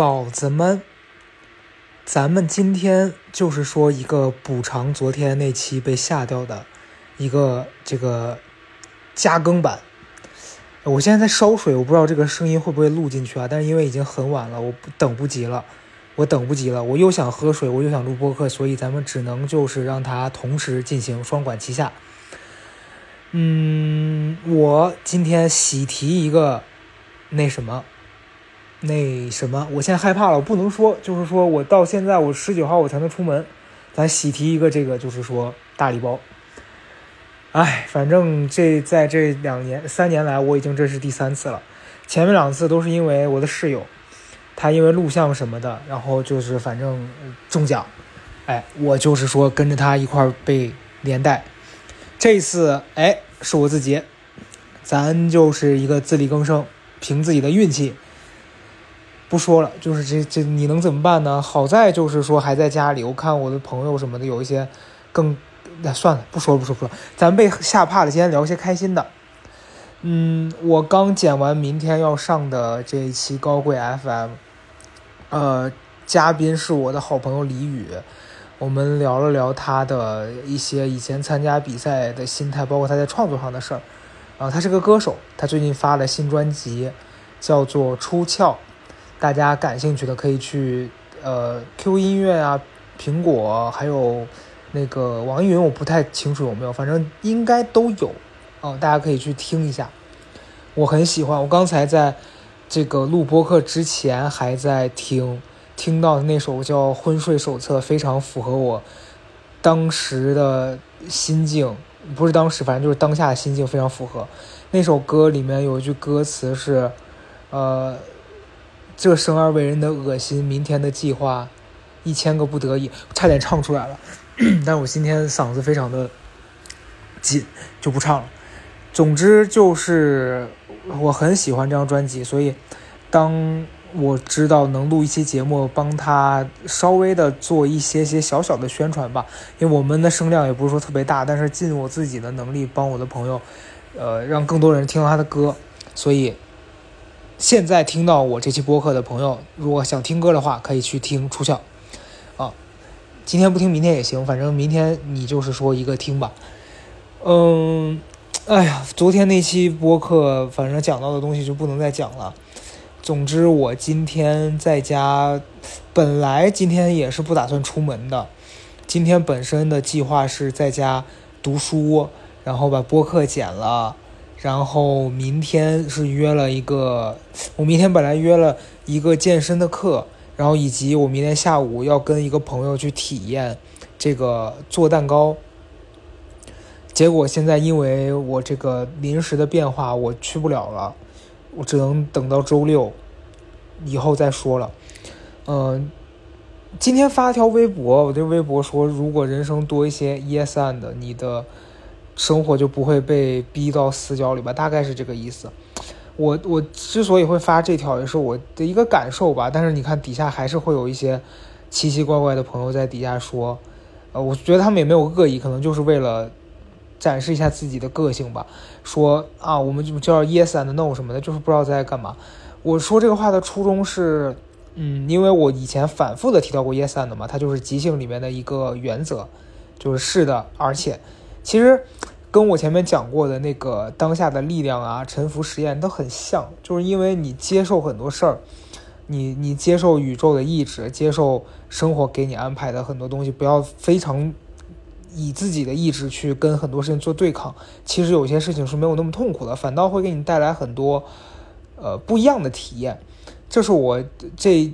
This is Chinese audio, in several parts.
宝子们，咱们今天就是说一个补偿昨天那期被下掉的一个这个加更版。我现在在烧水，我不知道这个声音会不会录进去啊？但是因为已经很晚了，我等不及了，我等不及了，我又想喝水，我又想录播客，所以咱们只能就是让它同时进行，双管齐下。嗯，我今天喜提一个那什么。那什么，我现在害怕了，我不能说，就是说我到现在我十九号我才能出门，咱喜提一个这个，就是说大礼包。哎，反正这在这两年三年来，我已经这是第三次了，前面两次都是因为我的室友，他因为录像什么的，然后就是反正中奖，哎，我就是说跟着他一块儿被连带。这次哎是我自己，咱就是一个自力更生，凭自己的运气。不说了，就是这这你能怎么办呢？好在就是说还在家里，我看我的朋友什么的有一些更，那算了，不说了不说不说，咱被吓怕了。今天聊些开心的。嗯，我刚剪完明天要上的这一期高贵 FM，呃，嘉宾是我的好朋友李宇，我们聊了聊他的一些以前参加比赛的心态，包括他在创作上的事儿。啊，他是个歌手，他最近发了新专辑，叫做《出窍》。大家感兴趣的可以去呃 Q 音乐啊，苹果还有那个网易云，我不太清楚有没有，反正应该都有哦，大家可以去听一下。我很喜欢，我刚才在这个录播课之前还在听，听到那首叫《昏睡手册》，非常符合我当时的心境，不是当时，反正就是当下的心境非常符合。那首歌里面有一句歌词是，呃。这生而为人的恶心，明天的计划，一千个不得已，差点唱出来了，但我今天嗓子非常的紧，就不唱了。总之就是我很喜欢这张专辑，所以当我知道能录一期节目，帮他稍微的做一些些小小的宣传吧，因为我们的声量也不是说特别大，但是尽我自己的能力帮我的朋友，呃，让更多人听到他的歌，所以。现在听到我这期播客的朋友，如果想听歌的话，可以去听《出窍》啊。今天不听，明天也行，反正明天你就是说一个听吧。嗯，哎呀，昨天那期播客，反正讲到的东西就不能再讲了。总之，我今天在家，本来今天也是不打算出门的。今天本身的计划是在家读书，然后把播客剪了。然后明天是约了一个，我明天本来约了一个健身的课，然后以及我明天下午要跟一个朋友去体验这个做蛋糕。结果现在因为我这个临时的变化，我去不了了，我只能等到周六以后再说了。嗯，今天发了条微博，我对微博说，如果人生多一些 yes and，你的。生活就不会被逼到死角里吧，大概是这个意思。我我之所以会发这条，也是我的一个感受吧。但是你看底下还是会有一些奇奇怪怪的朋友在底下说，呃，我觉得他们也没有恶意，可能就是为了展示一下自己的个性吧。说啊，我们就叫 yes and no 什么的，就是不知道在干嘛。我说这个话的初衷是，嗯，因为我以前反复的提到过 yes and 嘛，它就是即兴里面的一个原则，就是是的，而且。其实，跟我前面讲过的那个当下的力量啊、沉浮实验都很像，就是因为你接受很多事儿，你你接受宇宙的意志，接受生活给你安排的很多东西，不要非常以自己的意志去跟很多事情做对抗。其实有些事情是没有那么痛苦的，反倒会给你带来很多呃不一样的体验。这是我这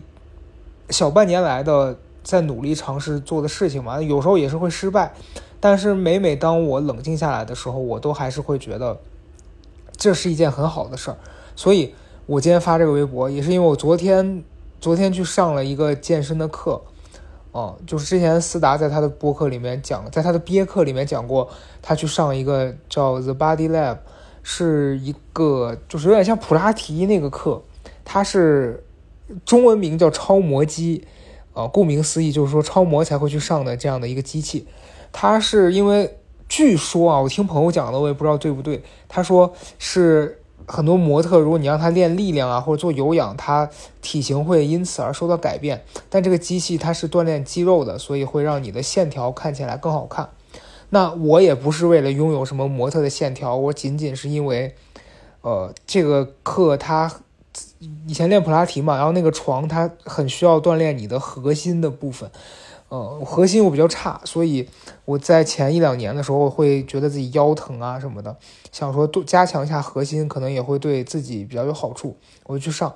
小半年来的在努力尝试做的事情嘛，有时候也是会失败。但是每每当我冷静下来的时候，我都还是会觉得这是一件很好的事儿。所以我今天发这个微博，也是因为我昨天昨天去上了一个健身的课，哦，就是之前思达在他的播客里面讲，在他的毕业课里面讲过，他去上一个叫 The Body Lab，是一个就是有点像普拉提那个课，它是中文名叫超模机，啊，顾名思义就是说超模才会去上的这样的一个机器。他是因为据说啊，我听朋友讲的，我也不知道对不对。他说是很多模特，如果你让他练力量啊，或者做有氧，他体型会因此而受到改变。但这个机器它是锻炼肌肉的，所以会让你的线条看起来更好看。那我也不是为了拥有什么模特的线条，我仅仅是因为，呃，这个课它以前练普拉提嘛，然后那个床它很需要锻炼你的核心的部分。呃，核心我比较差，所以我在前一两年的时候会觉得自己腰疼啊什么的，想说多加强一下核心，可能也会对自己比较有好处，我就去上。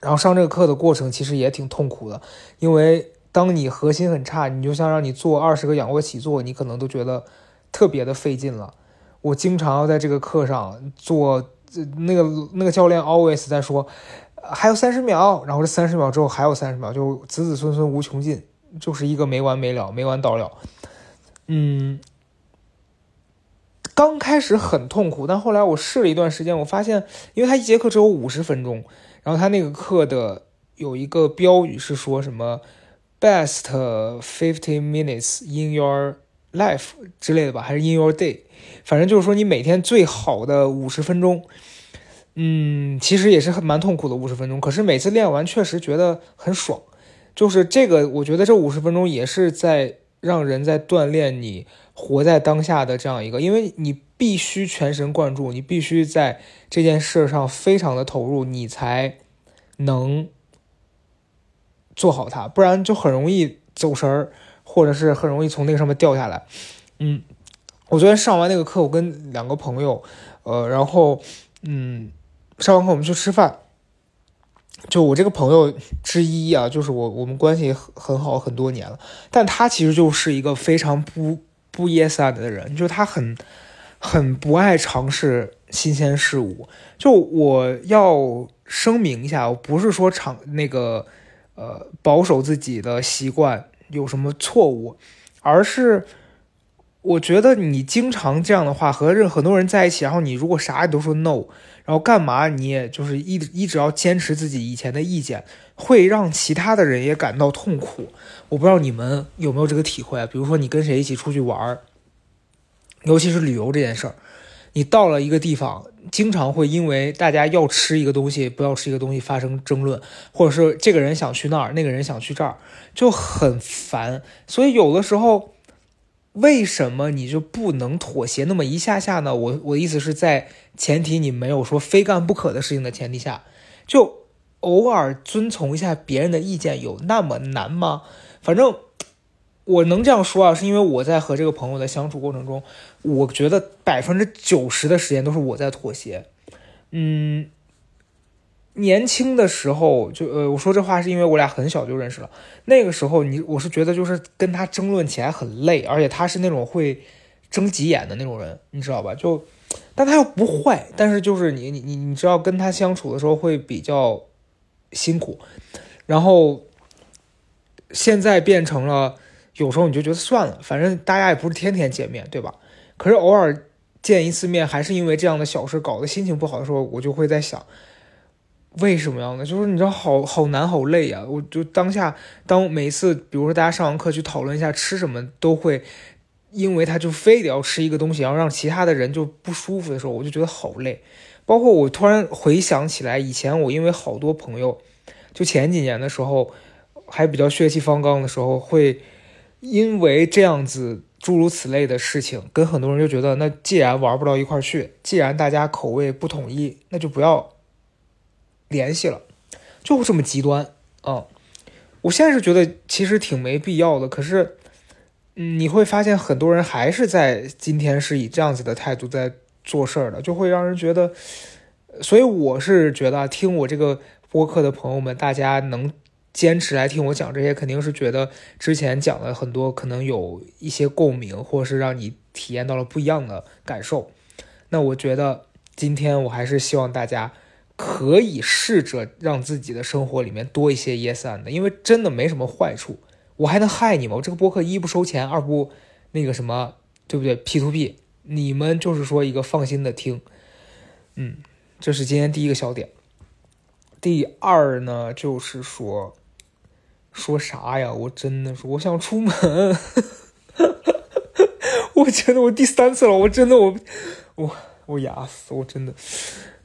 然后上这个课的过程其实也挺痛苦的，因为当你核心很差，你就像让你做二十个仰卧起坐，你可能都觉得特别的费劲了。我经常要在这个课上做，那个那个教练 always 在说还有三十秒，然后这三十秒之后还有三十秒，就子子孙孙无穷尽。就是一个没完没了、没完到了，嗯，刚开始很痛苦，但后来我试了一段时间，我发现，因为他一节课只有五十分钟，然后他那个课的有一个标语是说什么 “best fifty minutes in your life” 之类的吧，还是 “in your day”，反正就是说你每天最好的五十分钟。嗯，其实也是很蛮痛苦的五十分钟，可是每次练完确实觉得很爽。就是这个，我觉得这五十分钟也是在让人在锻炼你活在当下的这样一个，因为你必须全神贯注，你必须在这件事上非常的投入，你才能做好它，不然就很容易走神儿，或者是很容易从那个上面掉下来。嗯，我昨天上完那个课，我跟两个朋友，呃，然后嗯，上完课我们去吃饭。就我这个朋友之一啊，就是我我们关系很很好很多年了，但他其实就是一个非常不不 yes and 的人，就他很很不爱尝试新鲜事物。就我要声明一下，我不是说尝那个呃保守自己的习惯有什么错误，而是我觉得你经常这样的话和任很多人在一起，然后你如果啥也都说 no。然后干嘛？你也就是一一直要坚持自己以前的意见，会让其他的人也感到痛苦。我不知道你们有没有这个体会？比如说你跟谁一起出去玩儿，尤其是旅游这件事儿，你到了一个地方，经常会因为大家要吃一个东西，不要吃一个东西发生争论，或者是这个人想去那儿，那个人想去这儿，就很烦。所以有的时候。为什么你就不能妥协那么一下下呢？我我的意思是在前提你没有说非干不可的事情的前提下，就偶尔遵从一下别人的意见，有那么难吗？反正我能这样说啊，是因为我在和这个朋友的相处过程中，我觉得百分之九十的时间都是我在妥协，嗯。年轻的时候，就呃，我说这话是因为我俩很小就认识了。那个时候，你我是觉得就是跟他争论起来很累，而且他是那种会争急眼的那种人，你知道吧？就，但他又不坏，但是就是你你你你知道跟他相处的时候会比较辛苦。然后现在变成了有时候你就觉得算了，反正大家也不是天天见面，对吧？可是偶尔见一次面，还是因为这样的小事搞得心情不好的时候，我就会在想。为什么样的？就是你知道，好好难，好累呀！我就当下，当每次，比如说大家上完课去讨论一下吃什么，都会因为他就非得要吃一个东西，然后让其他的人就不舒服的时候，我就觉得好累。包括我突然回想起来，以前我因为好多朋友，就前几年的时候还比较血气方刚的时候，会因为这样子诸如此类的事情，跟很多人就觉得，那既然玩不到一块去，既然大家口味不统一，那就不要。联系了，就这么极端啊！我现在是觉得其实挺没必要的，可是，嗯，你会发现很多人还是在今天是以这样子的态度在做事儿的，就会让人觉得。所以我是觉得，听我这个播客的朋友们，大家能坚持来听我讲这些，肯定是觉得之前讲了很多，可能有一些共鸣，或是让你体验到了不一样的感受。那我觉得今天我还是希望大家。可以试着让自己的生活里面多一些 yes and，因为真的没什么坏处。我还能害你吗？我这个播客一不收钱，二不那个什么，对不对？P to P，你们就是说一个放心的听。嗯，这是今天第一个小点。第二呢，就是说说啥呀？我真的是我想出门。我真的我第三次了，我真的我我我哑死，我真的。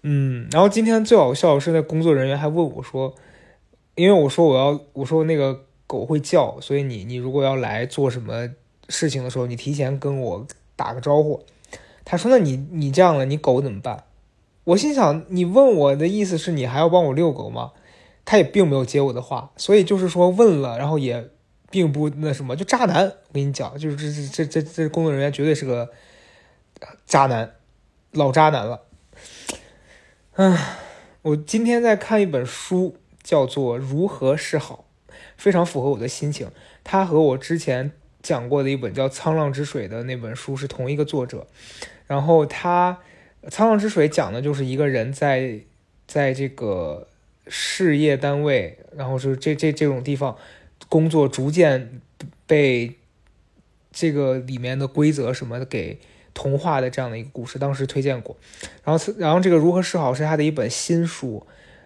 嗯，然后今天最好笑的是，那工作人员还问我说，因为我说我要我说那个狗会叫，所以你你如果要来做什么事情的时候，你提前跟我打个招呼。他说：“那你你这样了，你狗怎么办？”我心想，你问我的意思是你还要帮我遛狗吗？他也并没有接我的话，所以就是说问了，然后也并不那什么，就渣男。我跟你讲，就是这这这这这工作人员绝对是个渣男，老渣男了。嗯，我今天在看一本书，叫做《如何是好》，非常符合我的心情。它和我之前讲过的一本叫《沧浪之水》的那本书是同一个作者。然后他《沧浪之水》讲的就是一个人在在这个事业单位，然后是这这这种地方工作，逐渐被这个里面的规则什么的给。童话的这样的一个故事，当时推荐过。然后，然后这个如何是好是他的一本新书，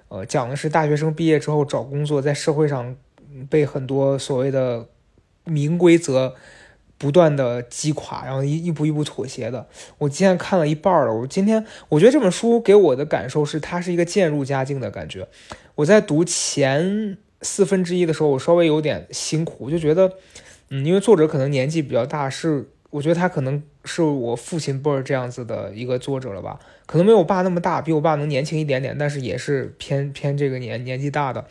呃，讲的是大学生毕业之后找工作，在社会上被很多所谓的明规则不断的击垮，然后一一步一步妥协的。我今天看了一半了，我今天我觉得这本书给我的感受是，它是一个渐入佳境的感觉。我在读前四分之一的时候，我稍微有点辛苦，我就觉得，嗯，因为作者可能年纪比较大，是。我觉得他可能是我父亲辈儿这样子的一个作者了吧，可能没有我爸那么大，比我爸能年轻一点点，但是也是偏偏这个年年纪大的，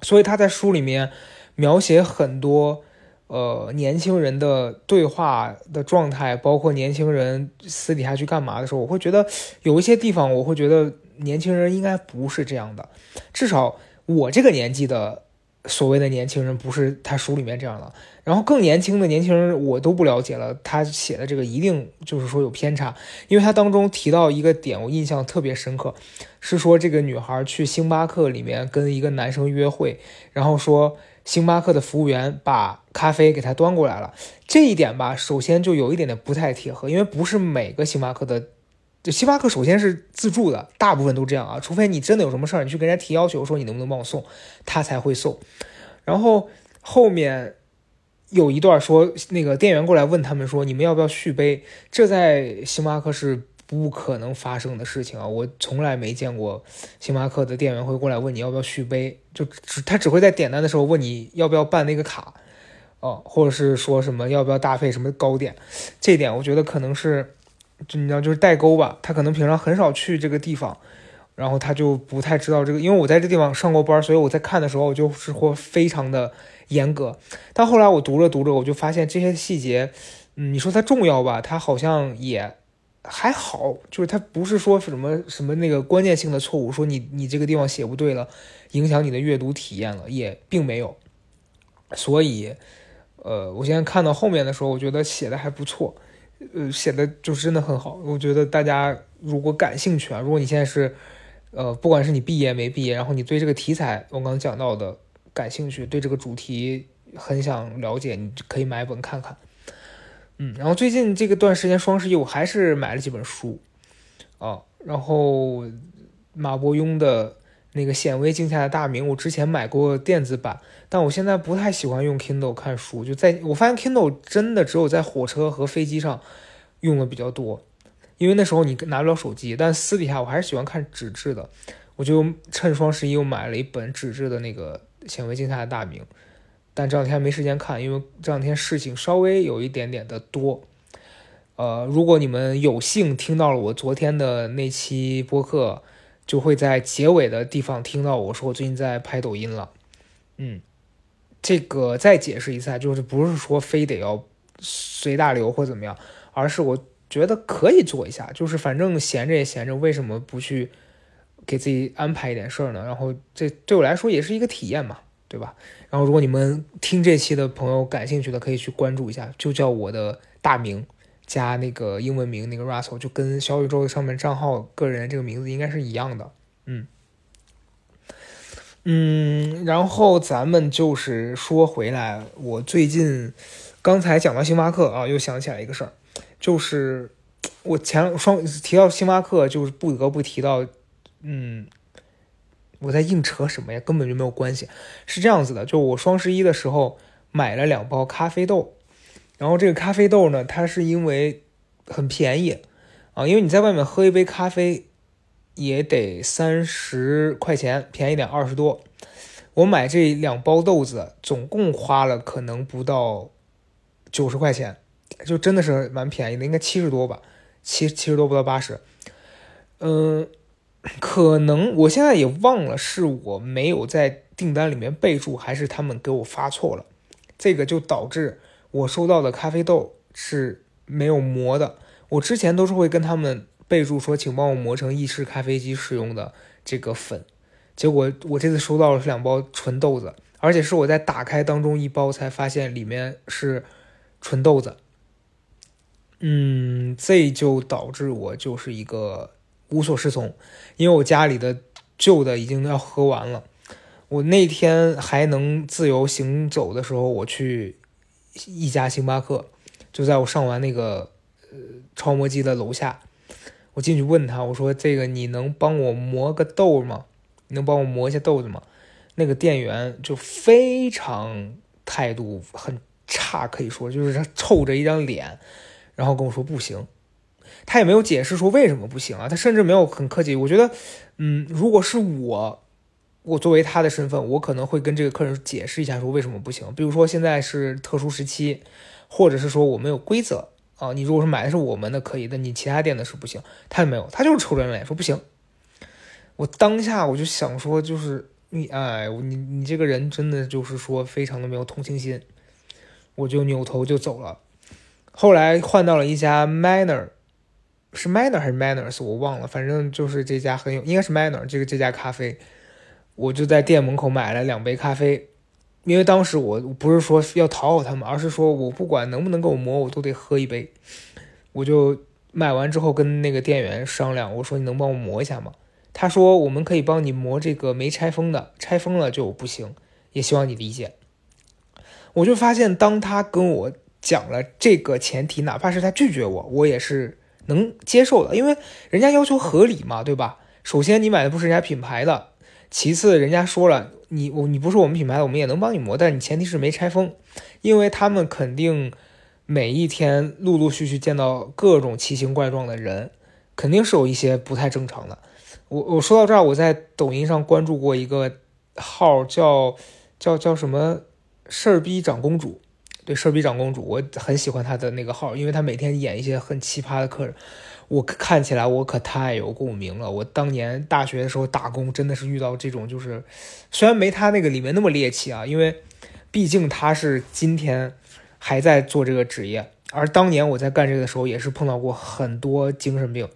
所以他在书里面描写很多呃年轻人的对话的状态，包括年轻人私底下去干嘛的时候，我会觉得有一些地方，我会觉得年轻人应该不是这样的，至少我这个年纪的。所谓的年轻人不是他书里面这样的，然后更年轻的年轻人我都不了解了。他写的这个一定就是说有偏差，因为他当中提到一个点，我印象特别深刻，是说这个女孩去星巴克里面跟一个男生约会，然后说星巴克的服务员把咖啡给他端过来了。这一点吧，首先就有一点点不太贴合，因为不是每个星巴克的。就星巴克首先是自助的，大部分都这样啊，除非你真的有什么事儿，你去跟人家提要求，说你能不能帮我送，他才会送。然后后面有一段说，那个店员过来问他们说，你们要不要续杯？这在星巴克是不可能发生的事情啊，我从来没见过星巴克的店员会过来问你要不要续杯，就只他只会在点单的时候问你要不要办那个卡，哦，或者是说什么要不要搭配什么糕点，这点我觉得可能是。就你知道，就是代沟吧。他可能平常很少去这个地方，然后他就不太知道这个。因为我在这地方上过班，所以我在看的时候，我就是会非常的严格。但后来我读着读着，我就发现这些细节，嗯，你说它重要吧，它好像也还好。就是它不是说什么什么那个关键性的错误，说你你这个地方写不对了，影响你的阅读体验了，也并没有。所以，呃，我现在看到后面的时候，我觉得写的还不错。呃，写的就是真的很好，我觉得大家如果感兴趣啊，如果你现在是，呃，不管是你毕业没毕业，然后你对这个题材我刚刚讲到的感兴趣，对这个主题很想了解，你可以买本看看。嗯，然后最近这个段时间双十一，我还是买了几本书啊，然后马伯庸的。那个显微镜下的大明，我之前买过电子版，但我现在不太喜欢用 Kindle 看书。就在我发现 Kindle 真的只有在火车和飞机上用的比较多，因为那时候你拿不了手机。但私底下我还是喜欢看纸质的，我就趁双十一又买了一本纸质的那个显微镜下的大明。但这两天没时间看，因为这两天事情稍微有一点点的多。呃，如果你们有幸听到了我昨天的那期播客。就会在结尾的地方听到我说我最近在拍抖音了，嗯，这个再解释一下，就是不是说非得要随大流或怎么样，而是我觉得可以做一下，就是反正闲着也闲着，为什么不去给自己安排一点事儿呢？然后这对我来说也是一个体验嘛，对吧？然后如果你们听这期的朋友感兴趣的，可以去关注一下，就叫我的大名。加那个英文名那个 Russell 就跟小宇宙上面账号个人这个名字应该是一样的，嗯嗯，然后咱们就是说回来，我最近刚才讲到星巴克啊，又想起来一个事儿，就是我前双提到星巴克，就是不得不提到，嗯，我在硬扯什么呀？根本就没有关系，是这样子的，就我双十一的时候买了两包咖啡豆。然后这个咖啡豆呢，它是因为很便宜啊，因为你在外面喝一杯咖啡，也得三十块钱，便宜点二十多。我买这两包豆子，总共花了可能不到九十块钱，就真的是蛮便宜的，应该七十多吧，七七十多不到八十。嗯，可能我现在也忘了是我没有在订单里面备注，还是他们给我发错了，这个就导致我收到的咖啡豆是没有磨的。我之前都是会跟他们备注说，请帮我磨成意式咖啡机使用的这个粉。结果我这次收到了是两包纯豆子，而且是我在打开当中一包才发现里面是纯豆子。嗯，这就导致我就是一个无所适从，因为我家里的旧的已经要喝完了。我那天还能自由行走的时候，我去一家星巴克，就在我上完那个呃超磨机的楼下，我进去问他，我说：“这个你能帮我磨个豆吗？”你能帮我磨一下豆子吗？那个店员就非常态度很差，可以说就是他臭着一张脸，然后跟我说不行。他也没有解释说为什么不行啊，他甚至没有很客气。我觉得，嗯，如果是我，我作为他的身份，我可能会跟这个客人解释一下，说为什么不行。比如说现在是特殊时期，或者是说我们有规则啊，你如果是买的是我们的可以，但你其他店的是不行。他也没有，他就是臭着脸说不行。我当下我就想说，就是你哎，你你这个人真的就是说非常的没有同情心，我就扭头就走了。后来换到了一家 Manner，是 Manner 还是 Manners 我忘了，反正就是这家很有，应该是 Manner 这个这家咖啡，我就在店门口买了两杯咖啡，因为当时我不是说要讨好他们，而是说我不管能不能给我磨，我都得喝一杯。我就买完之后跟那个店员商量，我说你能帮我磨一下吗？他说：“我们可以帮你磨这个没拆封的，拆封了就不行。也希望你理解。”我就发现，当他跟我讲了这个前提，哪怕是他拒绝我，我也是能接受的，因为人家要求合理嘛，对吧？首先，你买的不是人家品牌的；其次，人家说了，你我你不是我们品牌的，我们也能帮你磨，但你前提是没拆封，因为他们肯定每一天陆陆续续见到各种奇形怪状的人，肯定是有一些不太正常的。我我说到这儿，我在抖音上关注过一个号，叫叫叫什么事儿逼长公主，对事儿逼长公主，我很喜欢她的那个号，因为她每天演一些很奇葩的客人，我看起来我可太有共鸣了。我当年大学的时候打工，真的是遇到这种，就是虽然没她那个里面那么猎奇啊，因为毕竟她是今天还在做这个职业，而当年我在干这个的时候，也是碰到过很多精神病。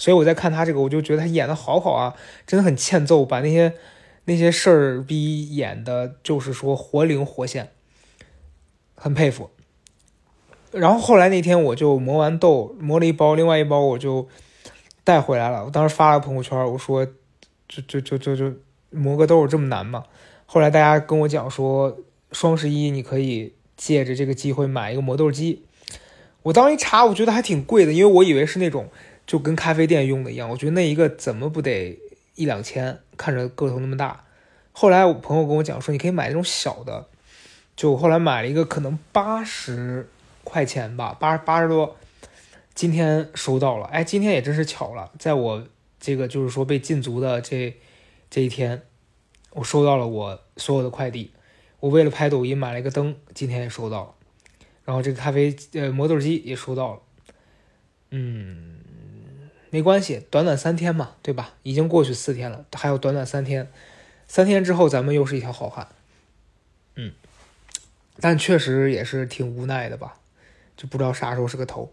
所以我在看他这个，我就觉得他演的好好啊，真的很欠揍，把那些那些事儿逼演的，就是说活灵活现，很佩服。然后后来那天我就磨完豆，磨了一包，另外一包我就带回来了。我当时发了朋友圈，我说就就就就就磨个豆这么难吗？后来大家跟我讲说，双十一你可以借着这个机会买一个磨豆机。我当时一查，我觉得还挺贵的，因为我以为是那种。就跟咖啡店用的一样，我觉得那一个怎么不得一两千？看着个头那么大。后来我朋友跟我讲说，你可以买那种小的。就后来买了一个，可能八十块钱吧，八八十多。今天收到了，哎，今天也真是巧了，在我这个就是说被禁足的这这一天，我收到了我所有的快递。我为了拍抖音买了一个灯，今天也收到了。然后这个咖啡呃磨豆机也收到了，嗯。没关系，短短三天嘛，对吧？已经过去四天了，还有短短三天，三天之后咱们又是一条好汉。嗯，但确实也是挺无奈的吧，就不知道啥时候是个头。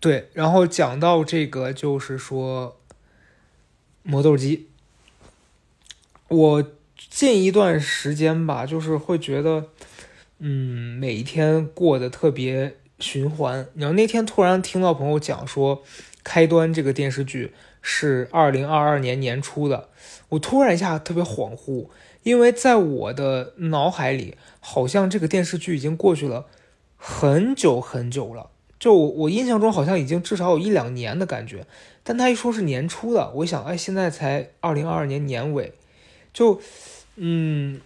对，然后讲到这个，就是说磨豆机，我近一段时间吧，就是会觉得，嗯，每一天过得特别。循环。然后那天突然听到朋友讲说，《开端》这个电视剧是二零二二年年初的，我突然一下特别恍惚，因为在我的脑海里，好像这个电视剧已经过去了很久很久了。就我我印象中好像已经至少有一两年的感觉，但他一说是年初的，我想，哎，现在才二零二二年年尾，就嗯，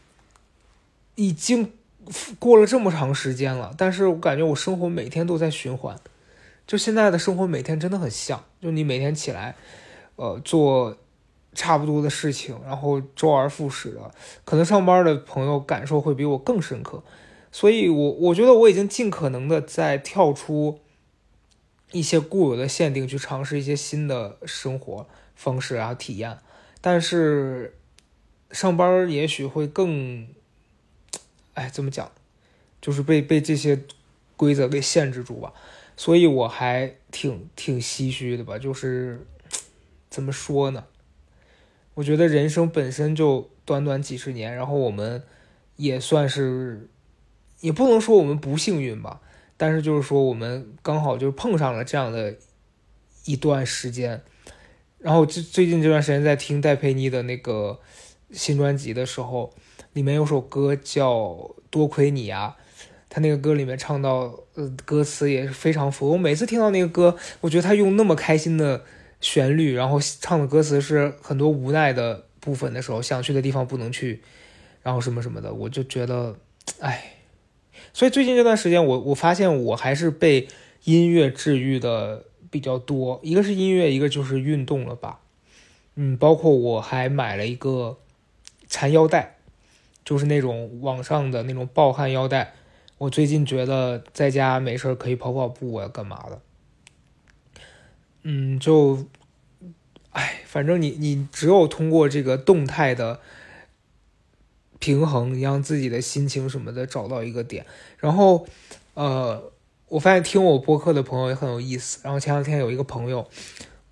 已经。过了这么长时间了，但是我感觉我生活每天都在循环，就现在的生活每天真的很像，就你每天起来，呃，做差不多的事情，然后周而复始的。可能上班的朋友感受会比我更深刻，所以我我觉得我已经尽可能的在跳出一些固有的限定，去尝试一些新的生活方式啊体验。但是上班也许会更，哎，怎么讲，就是被被这些规则给限制住吧。所以我还挺挺唏嘘的吧，就是怎么说呢？我觉得人生本身就短短几十年，然后我们也算是，也不能说我们不幸运吧，但是就是说我们刚好就碰上了这样的一段时间。然后最最近这段时间在听戴佩妮的那个新专辑的时候，里面有首歌叫《多亏你呀》，他那个歌里面唱到，呃，歌词也是非常符。我每次听到那个歌，我觉得他用那么开心的旋律，然后唱的歌词是很多无奈的部分的时候，想去的地方不能去，然后什么什么的，我就觉得，哎。所以最近这段时间，我我发现我还是被音乐治愈的。比较多，一个是音乐，一个就是运动了吧，嗯，包括我还买了一个缠腰带，就是那种网上的那种暴汗腰带。我最近觉得在家没事可以跑跑步啊，干嘛的？嗯，就，哎，反正你你只有通过这个动态的平衡，让自己的心情什么的找到一个点，然后，呃。我发现听我播客的朋友也很有意思。然后前两天有一个朋友，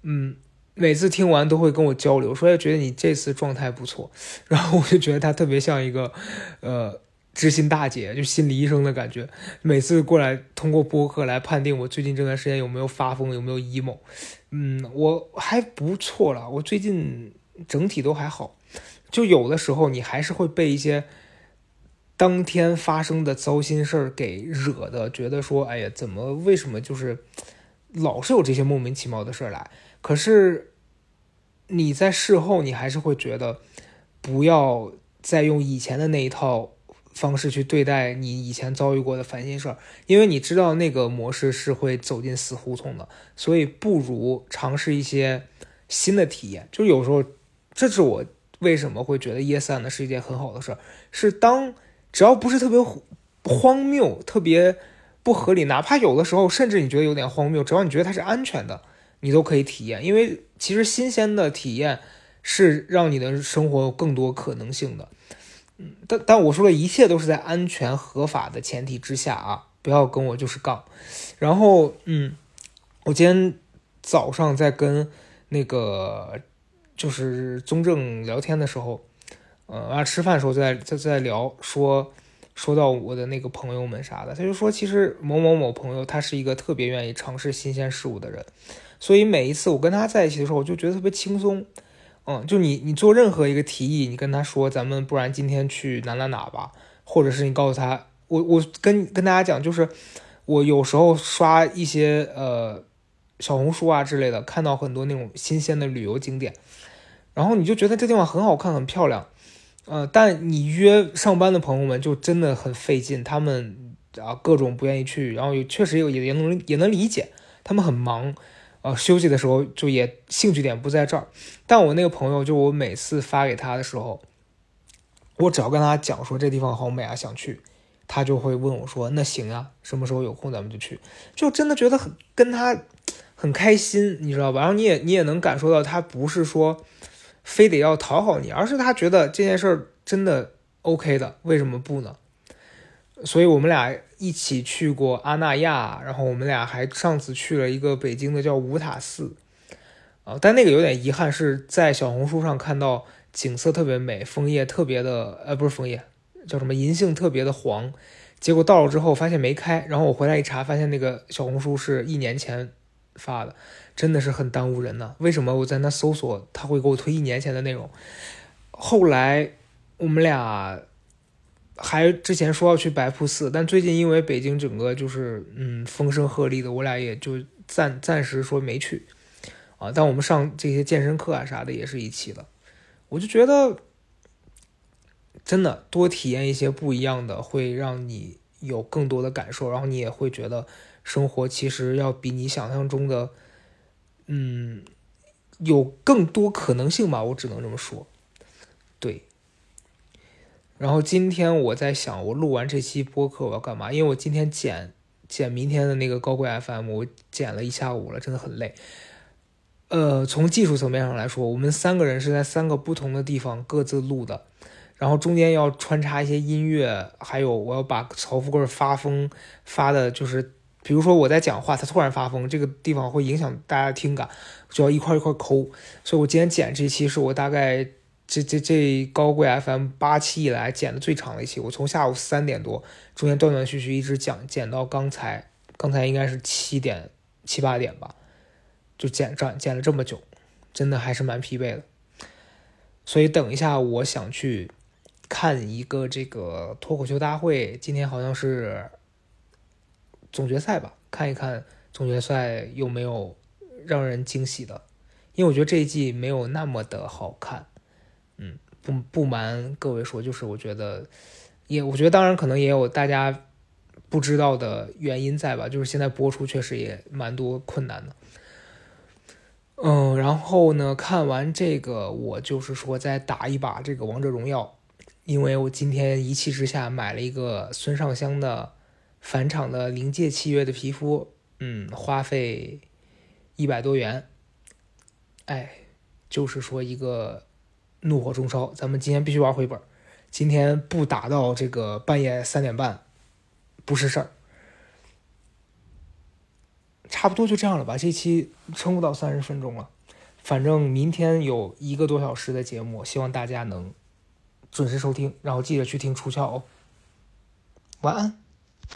嗯，每次听完都会跟我交流，说觉得你这次状态不错。然后我就觉得他特别像一个，呃，知心大姐，就心理医生的感觉。每次过来通过播客来判定我最近这段时间有没有发疯，有没有 emo。嗯，我还不错了，我最近整体都还好。就有的时候你还是会被一些。当天发生的糟心事儿给惹的，觉得说，哎呀，怎么为什么就是老是有这些莫名其妙的事儿来？可是你在事后，你还是会觉得不要再用以前的那一套方式去对待你以前遭遇过的烦心事儿，因为你知道那个模式是会走进死胡同的，所以不如尝试一些新的体验。就有时候，这是我为什么会觉得 Yes 呢是一件很好的事儿，是当。只要不是特别荒谬、特别不合理，哪怕有的时候甚至你觉得有点荒谬，只要你觉得它是安全的，你都可以体验。因为其实新鲜的体验是让你的生活有更多可能性的。嗯，但但我说的一切都是在安全合法的前提之下啊，不要跟我就是杠。然后，嗯，我今天早上在跟那个就是宗正聊天的时候。嗯，啊，吃饭的时候在在在聊，说说到我的那个朋友们啥的，他就说，其实某某某朋友他是一个特别愿意尝试新鲜事物的人，所以每一次我跟他在一起的时候，我就觉得特别轻松。嗯，就你你做任何一个提议，你跟他说，咱们不然今天去哪哪哪吧，或者是你告诉他，我我跟跟大家讲，就是我有时候刷一些呃小红书啊之类的，看到很多那种新鲜的旅游景点，然后你就觉得这地方很好看，很漂亮。呃，但你约上班的朋友们就真的很费劲，他们啊各种不愿意去，然后也确实也也能也能理解，他们很忙，呃休息的时候就也兴趣点不在这儿。但我那个朋友，就我每次发给他的时候，我只要跟他讲说这地方好美啊，想去，他就会问我说那行啊，什么时候有空咱们就去，就真的觉得很跟他很开心，你知道吧？然后你也你也能感受到他不是说。非得要讨好你，而是他觉得这件事儿真的 OK 的，为什么不呢？所以我们俩一起去过阿那亚，然后我们俩还上次去了一个北京的叫五塔寺，啊，但那个有点遗憾，是在小红书上看到景色特别美，枫叶特别的，呃，不是枫叶，叫什么银杏特别的黄，结果到了之后发现没开，然后我回来一查，发现那个小红书是一年前发的。真的是很耽误人呢。为什么我在那搜索，他会给我推一年前的内容？后来我们俩还之前说要去白瀑寺，但最近因为北京整个就是嗯风声鹤唳的，我俩也就暂暂时说没去啊。但我们上这些健身课啊啥的也是一起的。我就觉得真的多体验一些不一样的，会让你有更多的感受，然后你也会觉得。生活其实要比你想象中的，嗯，有更多可能性吧，我只能这么说。对。然后今天我在想，我录完这期播客我要干嘛？因为我今天剪剪明天的那个高贵 FM，我剪了一下午了，真的很累。呃，从技术层面上来说，我们三个人是在三个不同的地方各自录的，然后中间要穿插一些音乐，还有我要把曹富贵发疯发的，就是比如说我在讲话，他突然发疯，这个地方会影响大家听感，就要一块一块抠。所以我今天剪这期是我大概这这这高贵 FM 八期以来剪的最长的一期，我从下午三点多中间断断续续一直讲剪到刚才，刚才应该是七点七八点吧。就剪这剪了这么久，真的还是蛮疲惫的。所以等一下，我想去看一个这个脱口秀大会。今天好像是总决赛吧？看一看总决赛有没有让人惊喜的。因为我觉得这一季没有那么的好看。不不瞒各位说，就是我觉得也，我觉得当然可能也有大家不知道的原因在吧。就是现在播出确实也蛮多困难的。嗯，然后呢？看完这个，我就是说再打一把这个王者荣耀，因为我今天一气之下买了一个孙尚香的返场的临界契约的皮肤，嗯，花费一百多元，哎，就是说一个怒火中烧，咱们今天必须玩回本，今天不打到这个半夜三点半不是事儿。差不多就这样了吧，这期撑不到三十分钟了。反正明天有一个多小时的节目，希望大家能准时收听，然后记得去听出窍哦。晚安。